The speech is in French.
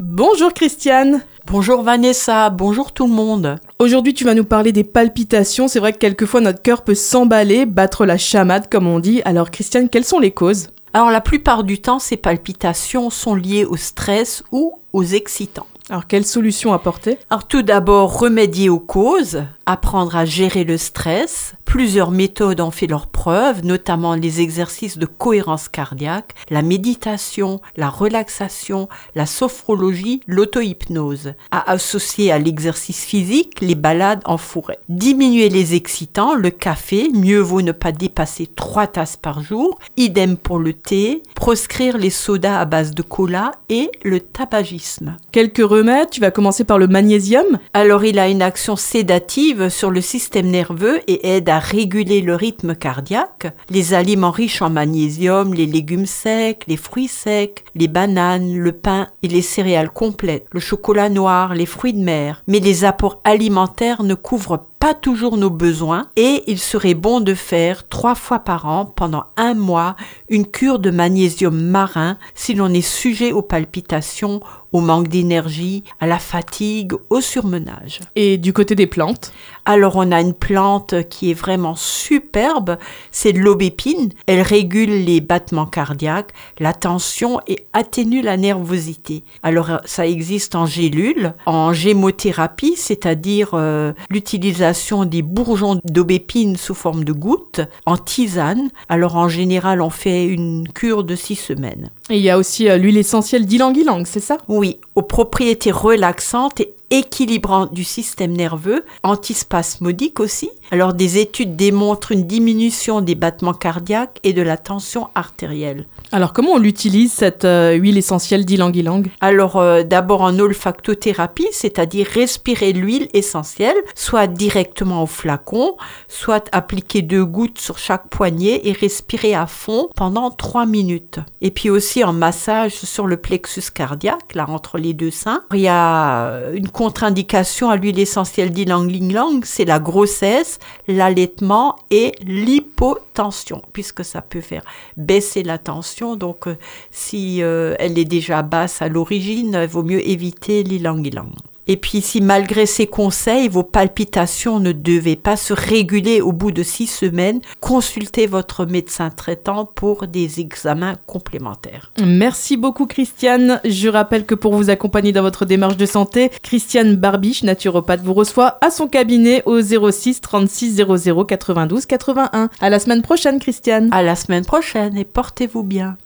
Bonjour Christiane. Bonjour Vanessa, bonjour tout le monde. Aujourd'hui, tu vas nous parler des palpitations. C'est vrai que quelquefois notre cœur peut s'emballer, battre la chamade comme on dit. Alors Christiane, quelles sont les causes? Alors la plupart du temps, ces palpitations sont liées au stress ou aux excitants. Alors quelle solution apporter? Alors tout d'abord, remédier aux causes, apprendre à gérer le stress. Plusieurs méthodes ont fait leur preuve, notamment les exercices de cohérence cardiaque, la méditation, la relaxation, la sophrologie, l'auto-hypnose. À associer à l'exercice physique les balades en forêt. Diminuer les excitants, le café, mieux vaut ne pas dépasser 3 tasses par jour. Idem pour le thé. Proscrire les sodas à base de cola et le tabagisme. Quelques remèdes, tu vas commencer par le magnésium. Alors il a une action sédative sur le système nerveux et aide à réguler le rythme cardiaque. Les aliments riches en magnésium, les légumes secs, les fruits secs, les bananes, le pain et les céréales complètes, le chocolat noir, les fruits de mer. Mais les apports alimentaires ne couvrent pas toujours nos besoins et il serait bon de faire trois fois par an pendant un mois une cure de magnésium marin si l'on est sujet aux palpitations, au manque d'énergie, à la fatigue, au surmenage. Et du côté des plantes? Alors on a une plante qui est vraiment superbe, c'est l'aubépine. Elle régule les battements cardiaques, la tension et atténue la nervosité. Alors ça existe en gélule, en gémothérapie, c'est-à-dire euh, l'utilisation des bourgeons d'aubépine sous forme de gouttes, en tisane. Alors en général on fait une cure de six semaines. Et il y a aussi euh, l'huile essentielle d'ylang-ylang, c'est ça? Oui, aux propriétés relaxantes et équilibrantes du système nerveux, antispasmodique aussi. Alors des études démontrent une diminution des battements cardiaques et de la tension artérielle. Alors comment on l'utilise cette euh, huile essentielle d'ylang-ylang? Alors euh, d'abord en olfactothérapie, c'est-à-dire respirer l'huile essentielle, soit directement au flacon, soit appliquer deux gouttes sur chaque poignet et respirer à fond pendant trois minutes. Et puis aussi en massage sur le plexus cardiaque, là entre les deux seins. Il y a euh, une contre-indication à l'huile essentielle d'ylang-ylang, c'est la grossesse, l'allaitement et l'hypotension, puisque ça peut faire baisser la tension. Donc euh, si euh, elle est déjà basse à l'origine, il vaut mieux éviter l'ilang-ilang. Et puis si malgré ces conseils, vos palpitations ne devaient pas se réguler au bout de six semaines, consultez votre médecin traitant pour des examens complémentaires. Merci beaucoup Christiane. Je rappelle que pour vous accompagner dans votre démarche de santé, Christiane Barbiche, naturopathe, vous reçoit à son cabinet au 06 36 00 92 81. À la semaine prochaine Christiane. À la semaine prochaine et portez-vous bien.